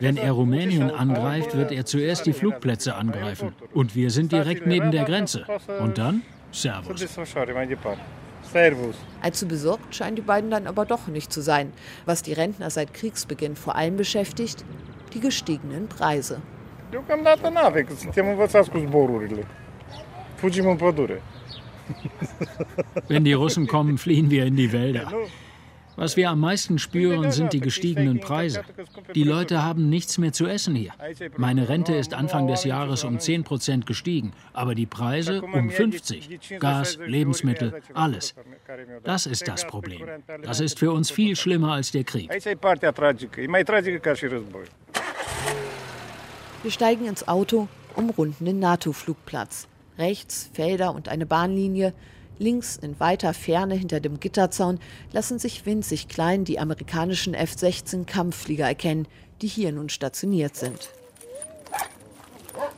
Wenn er Rumänien angreift, wird er zuerst die Flugplätze angreifen. Und wir sind direkt neben der Grenze. Und dann? Servus. Allzu besorgt scheinen die beiden dann aber doch nicht zu sein. Was die Rentner seit Kriegsbeginn vor allem beschäftigt, die gestiegenen Preise. Deocamdată nu avem, că suntem învățați cu zborurile. Fugim în pădure. Wenn die Russen kommen, fliehen wir in die Wälder. Was wir am meisten spüren, sind die gestiegenen Preise. Die Leute haben nichts mehr zu essen hier. Meine Rente ist Anfang des Jahres um 10 Prozent gestiegen, aber die Preise um 50. Gas, Lebensmittel, alles. Das ist das Problem. Das ist für uns viel schlimmer als der Krieg. Wir steigen ins Auto, umrunden den NATO-Flugplatz. Rechts Felder und eine Bahnlinie. Links in weiter Ferne hinter dem Gitterzaun lassen sich winzig klein die amerikanischen F-16 Kampfflieger erkennen, die hier nun stationiert sind.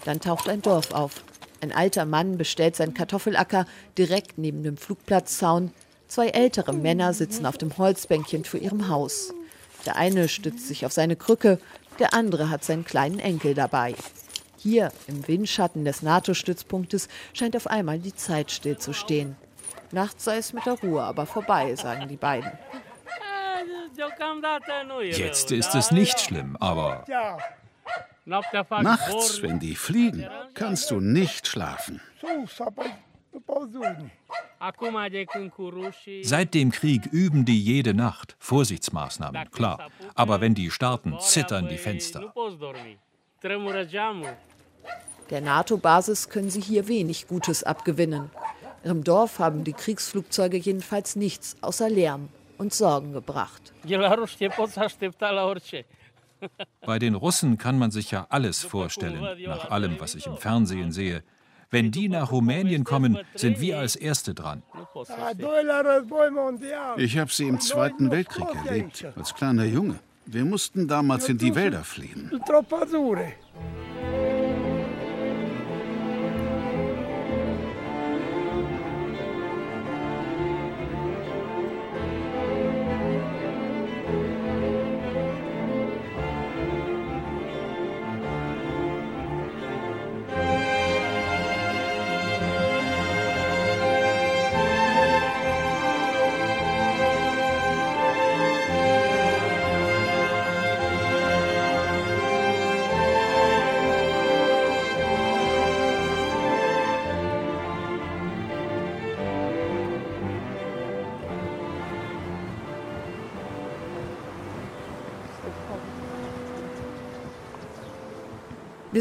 Dann taucht ein Dorf auf. Ein alter Mann bestellt seinen Kartoffelacker direkt neben dem Flugplatzzaun. Zwei ältere Männer sitzen auf dem Holzbänkchen vor ihrem Haus. Der eine stützt sich auf seine Krücke, der andere hat seinen kleinen Enkel dabei. Hier im Windschatten des NATO-Stützpunktes scheint auf einmal die Zeit stillzustehen. Nachts sei es mit der Ruhe aber vorbei, sagen die beiden. Jetzt ist es nicht schlimm, aber nachts, wenn die fliegen, kannst du nicht schlafen. Seit dem Krieg üben die jede Nacht Vorsichtsmaßnahmen, klar. Aber wenn die starten, zittern die Fenster. Der NATO-Basis können sie hier wenig Gutes abgewinnen. Im Dorf haben die Kriegsflugzeuge jedenfalls nichts außer Lärm und Sorgen gebracht. Bei den Russen kann man sich ja alles vorstellen, nach allem, was ich im Fernsehen sehe. Wenn die nach Rumänien kommen, sind wir als Erste dran. Ich habe sie im Zweiten Weltkrieg erlebt, als kleiner Junge. Wir mussten damals in die Wälder fliehen.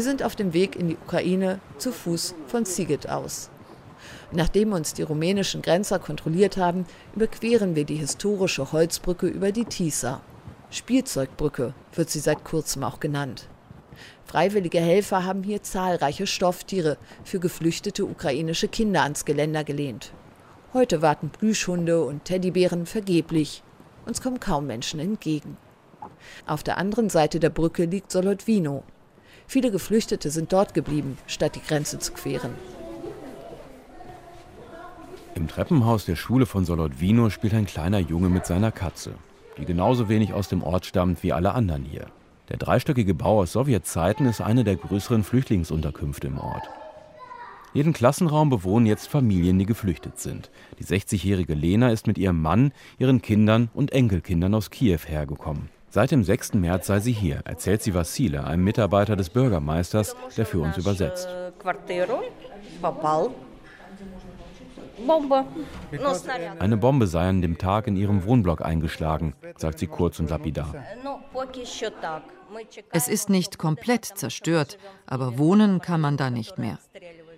Wir sind auf dem Weg in die Ukraine zu Fuß von Sigit aus. Nachdem uns die rumänischen Grenzer kontrolliert haben, überqueren wir die historische Holzbrücke über die Tisa. Spielzeugbrücke wird sie seit kurzem auch genannt. Freiwillige Helfer haben hier zahlreiche Stofftiere für geflüchtete ukrainische Kinder ans Geländer gelehnt. Heute warten Plüschhunde und Teddybären vergeblich. Uns kommen kaum Menschen entgegen. Auf der anderen Seite der Brücke liegt Solodwino, Viele Geflüchtete sind dort geblieben, statt die Grenze zu queren. Im Treppenhaus der Schule von Solodwino spielt ein kleiner Junge mit seiner Katze, die genauso wenig aus dem Ort stammt wie alle anderen hier. Der dreistöckige Bau aus Sowjetzeiten ist eine der größeren Flüchtlingsunterkünfte im Ort. Jeden Klassenraum bewohnen jetzt Familien, die geflüchtet sind. Die 60-jährige Lena ist mit ihrem Mann, ihren Kindern und Enkelkindern aus Kiew hergekommen. Seit dem 6. März sei sie hier, erzählt sie Vassile, einem Mitarbeiter des Bürgermeisters, der für uns übersetzt. Eine Bombe sei an dem Tag in ihrem Wohnblock eingeschlagen, sagt sie kurz und lapidar. Es ist nicht komplett zerstört, aber wohnen kann man da nicht mehr.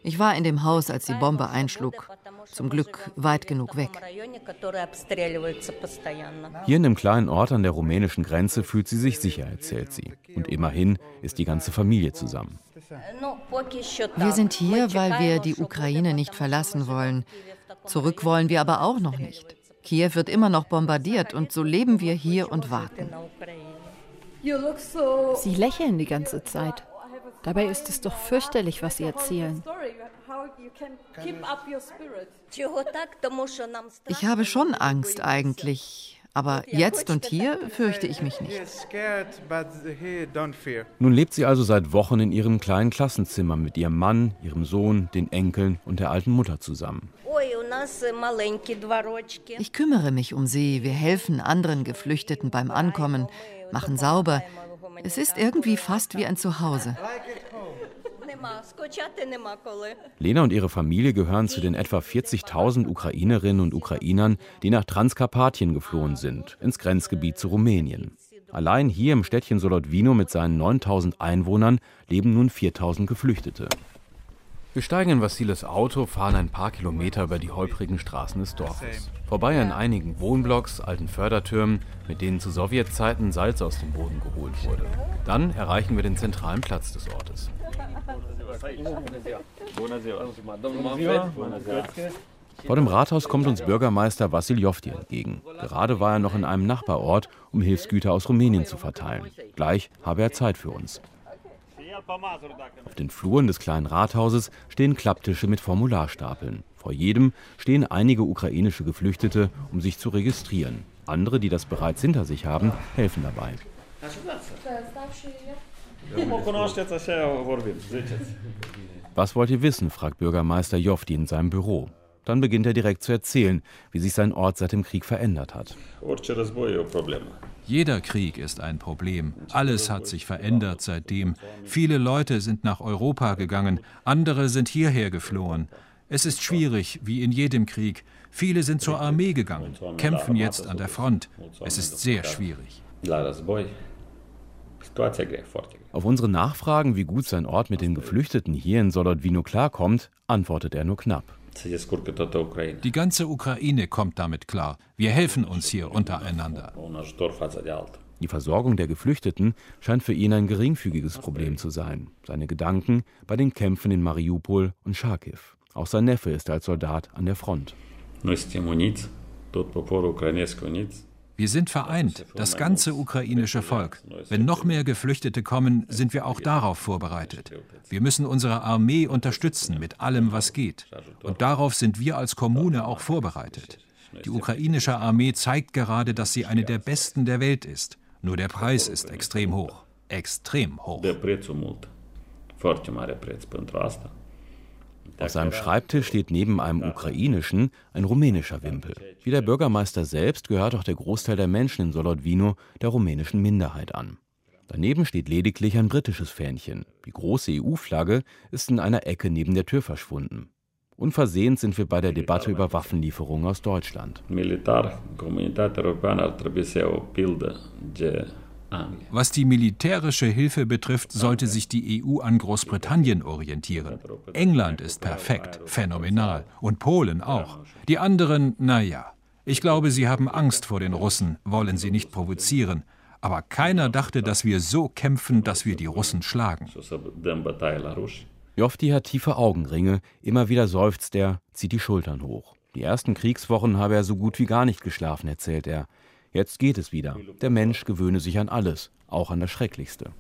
Ich war in dem Haus, als die Bombe einschlug. Zum Glück weit genug weg. Hier in dem kleinen Ort an der rumänischen Grenze fühlt sie sich sicher, erzählt sie. Und immerhin ist die ganze Familie zusammen. Wir sind hier, weil wir die Ukraine nicht verlassen wollen. Zurück wollen wir aber auch noch nicht. Kiew wird immer noch bombardiert und so leben wir hier und warten. Sie lächeln die ganze Zeit. Dabei ist es doch fürchterlich, was Sie erzählen. Ich habe schon Angst eigentlich. Aber jetzt und hier fürchte ich mich nicht. Nun lebt sie also seit Wochen in ihrem kleinen Klassenzimmer mit ihrem Mann, ihrem Sohn, den Enkeln und der alten Mutter zusammen. Ich kümmere mich um sie. Wir helfen anderen Geflüchteten beim Ankommen, machen sauber. Es ist irgendwie fast wie ein Zuhause. (laughs) Lena und ihre Familie gehören zu den etwa 40.000 Ukrainerinnen und Ukrainern, die nach Transkarpatien geflohen sind, ins Grenzgebiet zu Rumänien. Allein hier im Städtchen Solodwino mit seinen 9000 Einwohnern leben nun 4000 Geflüchtete. Wir steigen in Vassiles Auto, fahren ein paar Kilometer über die holprigen Straßen des Dorfes. Vorbei an einigen Wohnblocks, alten Fördertürmen, mit denen zu Sowjetzeiten Salz aus dem Boden geholt wurde. Dann erreichen wir den zentralen Platz des Ortes. Vor dem Rathaus kommt uns Bürgermeister Vassil Jofti entgegen. Gerade war er noch in einem Nachbarort, um Hilfsgüter aus Rumänien zu verteilen. Gleich habe er Zeit für uns. Auf den Fluren des kleinen Rathauses stehen Klapptische mit Formularstapeln. Vor jedem stehen einige ukrainische Geflüchtete, um sich zu registrieren. Andere, die das bereits hinter sich haben, helfen dabei. Was wollt ihr wissen? fragt Bürgermeister Jofti in seinem Büro. Dann beginnt er direkt zu erzählen, wie sich sein Ort seit dem Krieg verändert hat. Jeder Krieg ist ein Problem. Alles hat sich verändert seitdem. Viele Leute sind nach Europa gegangen, andere sind hierher geflohen. Es ist schwierig, wie in jedem Krieg. Viele sind zur Armee gegangen, kämpfen jetzt an der Front. Es ist sehr schwierig. Auf unsere Nachfragen, wie gut sein Ort mit den Geflüchteten hier in Solodwino klarkommt, antwortet er nur knapp. Die ganze Ukraine kommt damit klar. Wir helfen uns hier untereinander. Die Versorgung der Geflüchteten scheint für ihn ein geringfügiges Problem zu sein. Seine Gedanken bei den Kämpfen in Mariupol und Charkiw. Auch sein Neffe ist als Soldat an der Front. Wir sind vereint, das ganze ukrainische Volk. Wenn noch mehr Geflüchtete kommen, sind wir auch darauf vorbereitet. Wir müssen unsere Armee unterstützen mit allem, was geht. Und darauf sind wir als Kommune auch vorbereitet. Die ukrainische Armee zeigt gerade, dass sie eine der besten der Welt ist. Nur der Preis ist extrem hoch. Extrem hoch. Auf seinem Schreibtisch steht neben einem ukrainischen ein rumänischer Wimpel. Wie der Bürgermeister selbst gehört auch der Großteil der Menschen in Solodwino der rumänischen Minderheit an. Daneben steht lediglich ein britisches Fähnchen. Die große EU-Flagge ist in einer Ecke neben der Tür verschwunden. Unversehens sind wir bei der Debatte über Waffenlieferungen aus Deutschland. Militar, was die militärische Hilfe betrifft, sollte sich die EU an Großbritannien orientieren. England ist perfekt, phänomenal. Und Polen auch. Die anderen, naja. Ich glaube, sie haben Angst vor den Russen, wollen sie nicht provozieren. Aber keiner dachte, dass wir so kämpfen, dass wir die Russen schlagen. Jofti hat tiefe Augenringe, immer wieder seufzt er, zieht die Schultern hoch. Die ersten Kriegswochen habe er so gut wie gar nicht geschlafen, erzählt er. Jetzt geht es wieder. Der Mensch gewöhne sich an alles, auch an das Schrecklichste.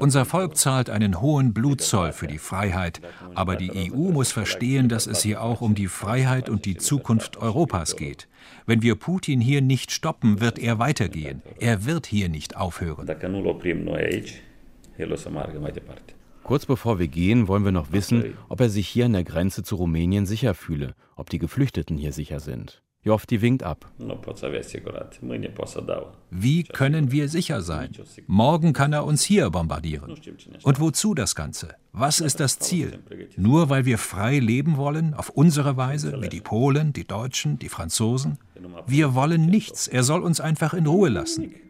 Unser Volk zahlt einen hohen Blutzoll für die Freiheit, aber die EU muss verstehen, dass es hier auch um die Freiheit und die Zukunft Europas geht. Wenn wir Putin hier nicht stoppen, wird er weitergehen. Er wird hier nicht aufhören. Kurz bevor wir gehen, wollen wir noch wissen, ob er sich hier an der Grenze zu Rumänien sicher fühle, ob die Geflüchteten hier sicher sind. Jofti winkt ab. Wie können wir sicher sein? Morgen kann er uns hier bombardieren. Und wozu das Ganze? Was ist das Ziel? Nur weil wir frei leben wollen, auf unsere Weise, wie die Polen, die Deutschen, die Franzosen? Wir wollen nichts. Er soll uns einfach in Ruhe lassen. (laughs)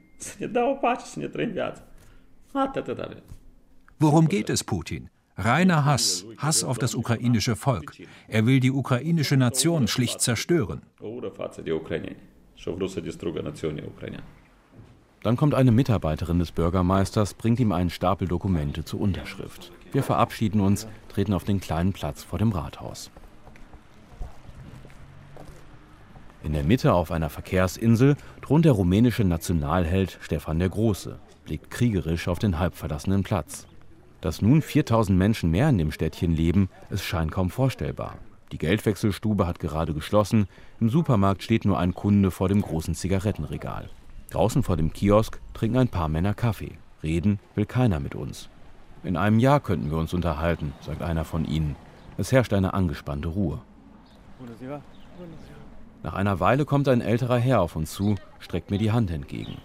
Worum geht es Putin? Reiner Hass, Hass auf das ukrainische Volk. Er will die ukrainische Nation schlicht zerstören. Dann kommt eine Mitarbeiterin des Bürgermeisters, bringt ihm einen Stapel Dokumente zur Unterschrift. Wir verabschieden uns, treten auf den kleinen Platz vor dem Rathaus. In der Mitte auf einer Verkehrsinsel thront der rumänische Nationalheld Stefan der Große, blickt kriegerisch auf den halbverlassenen Platz. Dass nun 4000 Menschen mehr in dem Städtchen leben, es scheint kaum vorstellbar. Die Geldwechselstube hat gerade geschlossen, im Supermarkt steht nur ein Kunde vor dem großen Zigarettenregal. Draußen vor dem Kiosk trinken ein paar Männer Kaffee. Reden will keiner mit uns. In einem Jahr könnten wir uns unterhalten, sagt einer von ihnen. Es herrscht eine angespannte Ruhe. Nach einer Weile kommt ein älterer Herr auf uns zu, streckt mir die Hand entgegen.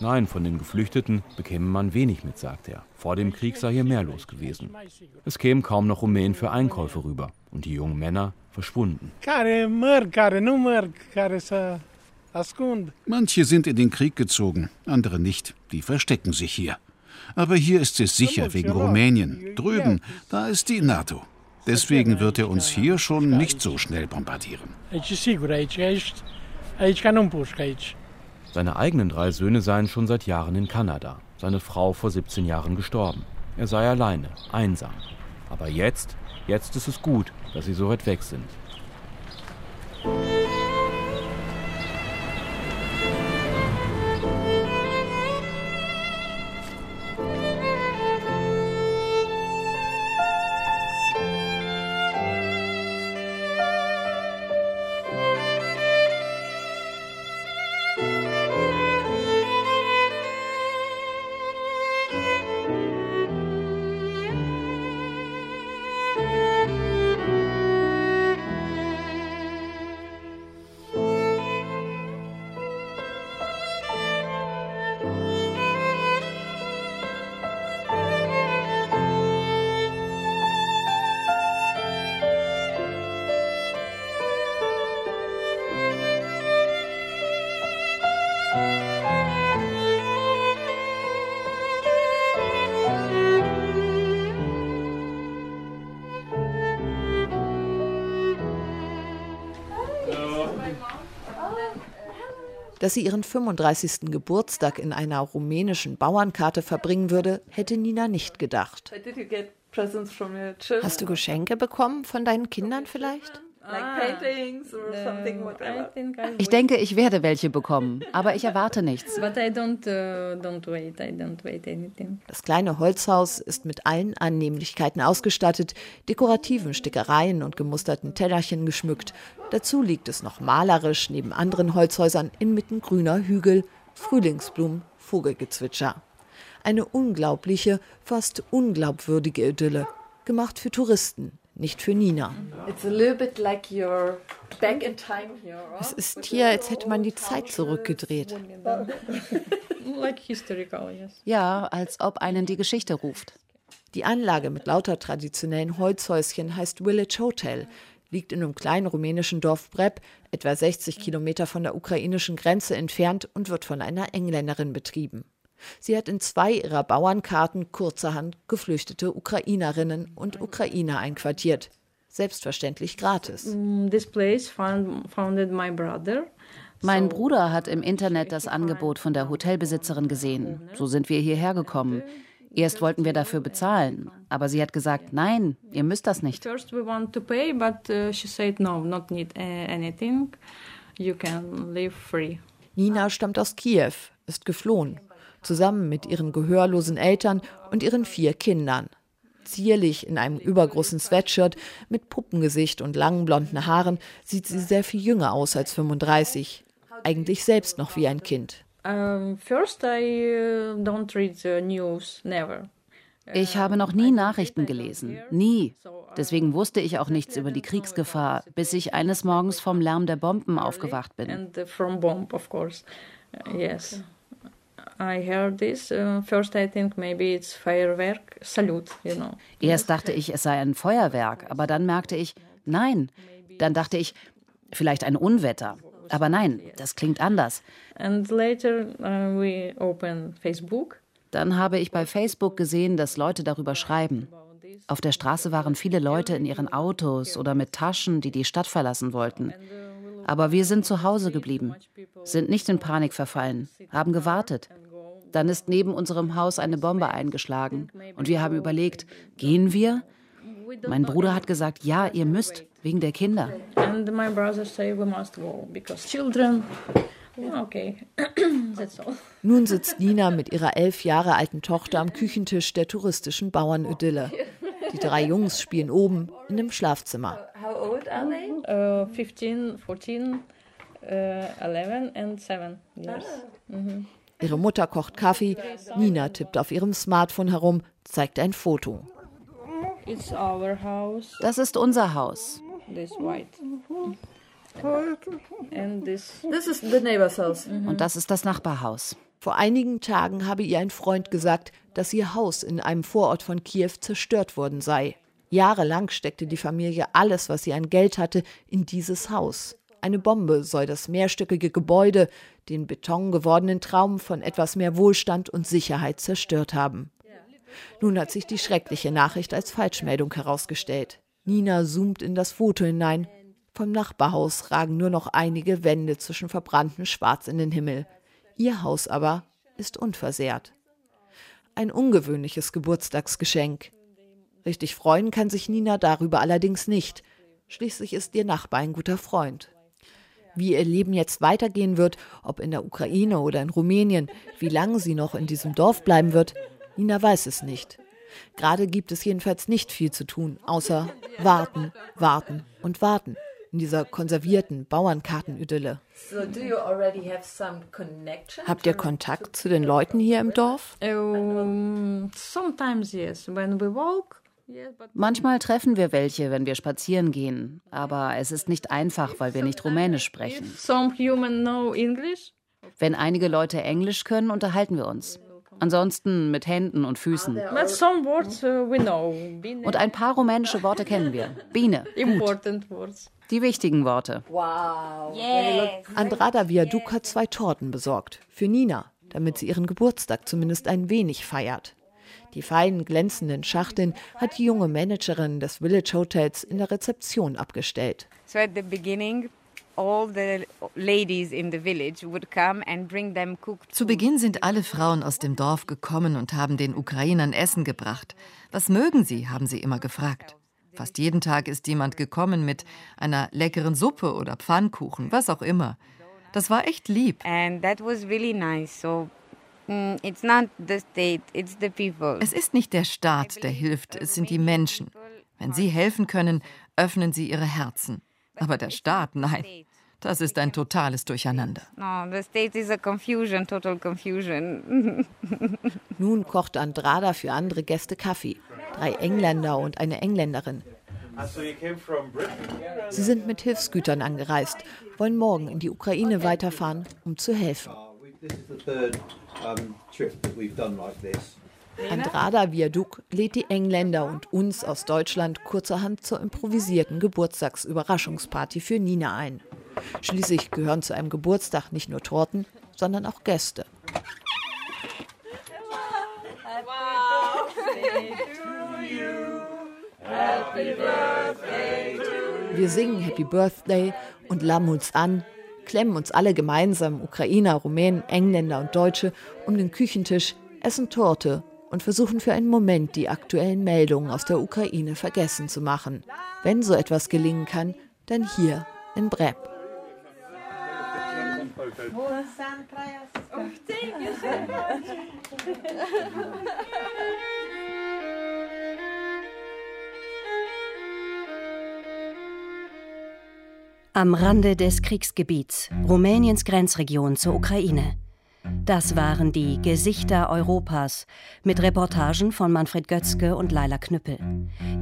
Nein, von den Geflüchteten bekäme man wenig mit, sagt er. Vor dem Krieg sei hier mehr los gewesen. Es kämen kaum noch Rumänen für Einkäufe rüber und die jungen Männer verschwunden. Manche sind in den Krieg gezogen, andere nicht. Die verstecken sich hier. Aber hier ist es sicher wegen Rumänien. Drüben, da ist die NATO. Deswegen wird er uns hier schon nicht so schnell bombardieren. Seine eigenen drei Söhne seien schon seit Jahren in Kanada. Seine Frau vor 17 Jahren gestorben. Er sei alleine, einsam. Aber jetzt, jetzt ist es gut, dass sie so weit weg sind. Dass sie ihren 35. Geburtstag in einer rumänischen Bauernkarte verbringen würde, hätte Nina nicht gedacht. Hast du Geschenke bekommen von deinen Kindern vielleicht? Ah. Ich denke, ich werde welche bekommen, aber ich erwarte nichts. (laughs) Uh, das kleine Holzhaus ist mit allen Annehmlichkeiten ausgestattet, dekorativen Stickereien und gemusterten Tellerchen geschmückt. Dazu liegt es noch malerisch neben anderen Holzhäusern inmitten grüner Hügel, Frühlingsblumen, Vogelgezwitscher. Eine unglaubliche, fast unglaubwürdige Idylle, gemacht für Touristen, nicht für Nina. Es ist hier, als hätte man die Zeit zurückgedreht. (laughs) Ja, als ob einen die Geschichte ruft. Die Anlage mit lauter traditionellen Holzhäuschen heißt Village Hotel, liegt in einem kleinen rumänischen Dorf Breb, etwa 60 Kilometer von der ukrainischen Grenze entfernt und wird von einer Engländerin betrieben. Sie hat in zwei ihrer Bauernkarten kurzerhand geflüchtete Ukrainerinnen und Ukrainer einquartiert. Selbstverständlich gratis. Mm, mein Bruder hat im Internet das Angebot von der Hotelbesitzerin gesehen. So sind wir hierher gekommen. Erst wollten wir dafür bezahlen, aber sie hat gesagt, nein, ihr müsst das nicht. Uh, Nina stammt aus Kiew, ist geflohen zusammen mit ihren gehörlosen Eltern und ihren vier Kindern. Zierlich in einem übergroßen Sweatshirt mit Puppengesicht und langen blonden Haaren sieht sie sehr viel jünger aus als 35. Eigentlich selbst noch wie ein Kind. Uh, ich habe noch nie Nachrichten gelesen. Nie. Deswegen wusste ich auch nichts über die Kriegsgefahr, bis ich eines Morgens vom Lärm der Bomben aufgewacht bin. I heard this. Uh, first I think maybe it's Feuerwerk, Salut, you know. Erst dachte ich, es sei ein Feuerwerk, aber dann merkte ich, nein. Dann dachte ich, vielleicht ein Unwetter. Aber nein, das klingt anders. And later uh, we open Facebook. Dann habe ich bei Facebook gesehen, dass Leute darüber schreiben. Auf der Straße waren viele Leute in ihren Autos oder mit Taschen, die die Stadt verlassen wollten. Aber wir sind zu Hause geblieben, sind nicht in Panik verfallen, haben gewartet. Dann ist neben unserem Haus eine Bombe eingeschlagen und wir haben überlegt, gehen wir? Mein Bruder hat gesagt, ja, ihr müsst, wegen der Kinder. And my brother say we must go because children Okay. (clears throat) Nun sitzt Nina mit ihrer elf Jahre alten Tochter am Küchentisch der touristischen Bauernidylle. Die drei Jungs spielen oben in dem Schlafzimmer. How old are they? Uh, 15, 14, uh, 11 and 7 years. Mhm. Ihre Mutter kocht Kaffee, Nina tippt auf ihrem Smartphone herum, zeigt ein Foto. Das ist unser Haus. Und das ist das Nachbarhaus. Vor einigen Tagen habe ihr ein Freund gesagt, dass ihr Haus in einem Vorort von Kiew zerstört worden sei. Jahrelang steckte die Familie alles, was sie an Geld hatte, in dieses Haus. Eine Bombe soll das mehrstöckige Gebäude, den betongewordenen Traum von etwas mehr Wohlstand und Sicherheit zerstört haben. Nun hat sich die schreckliche Nachricht als Falschmeldung herausgestellt. Nina zoomt in das Foto hinein. Vom Nachbarhaus ragen nur noch einige Wände zwischen verbrannten Schwarz in den Himmel. Ihr Haus aber ist unversehrt. Ein ungewöhnliches Geburtstagsgeschenk. Richtig freuen kann sich Nina darüber allerdings nicht. Schließlich ist ihr Nachbar ein guter Freund. Wie ihr Leben jetzt weitergehen wird, ob in der Ukraine oder in Rumänien, wie lange sie noch in diesem Dorf bleiben wird, Nina weiß es nicht. Gerade gibt es jedenfalls nicht viel zu tun, außer warten, warten und warten in dieser konservierten Bauernkartenidylle. So, Habt ihr Kontakt zu den Leuten hier im Dorf? Manchmal treffen wir welche, wenn wir spazieren gehen, aber es ist nicht einfach, weil wir nicht Rumänisch sprechen. Wenn einige Leute Englisch können, unterhalten wir uns. Ansonsten mit Händen und Füßen. Uh, und ein paar rumänische Worte kennen wir. Biene. Gut. Die wichtigen Worte. Wow. Yes. Andrada Viaduc hat zwei Torten besorgt. Für Nina, damit sie ihren Geburtstag zumindest ein wenig feiert. Die feinen, glänzenden Schachteln hat die junge Managerin des Village Hotels in der Rezeption abgestellt. So at the beginning zu Beginn sind alle Frauen aus dem Dorf gekommen und haben den Ukrainern Essen gebracht. Was mögen sie, haben sie immer gefragt. Fast jeden Tag ist jemand gekommen mit einer leckeren Suppe oder Pfannkuchen, was auch immer. Das war echt lieb. And that was really nice. So mm, It's not the state, it's the people. Es ist nicht der Staat, der hilft, es sind die Menschen. Wenn sie helfen können, öffnen sie ihre Herzen. Aber der Staat, nein. Das ist ein totales Durcheinander. No, the state is a confusion, total confusion. (laughs) Nun kocht Andrada für andere Gäste Kaffee. Drei Engländer und eine Engländerin. Sie sind mit Hilfsgütern angereist, wollen morgen in die Ukraine weiterfahren, um zu helfen. Andrada Viaduc lädt die Engländer und uns aus Deutschland kurzerhand zur improvisierten Geburtstagsüberraschungsparty für Nina ein. Schließlich gehören zu einem Geburtstag nicht nur Torten, sondern auch Gäste. Wir singen Happy Birthday und lammen uns an, klemmen uns alle gemeinsam, Ukrainer, Rumänen, Engländer und Deutsche, um den Küchentisch, essen Torte und versuchen für einen Moment die aktuellen Meldungen aus der Ukraine vergessen zu machen. Wenn so etwas gelingen kann, dann hier in Breb. (laughs) Am Rande des Kriegsgebiets, Rumäniens Grenzregion zur Ukraine. Das waren die Gesichter Europas mit Reportagen von Manfred Götzke und Laila Knüppel.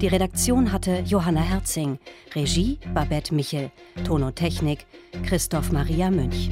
Die Redaktion hatte Johanna Herzing, Regie Babette Michel, Ton und Technik Christoph Maria Münch.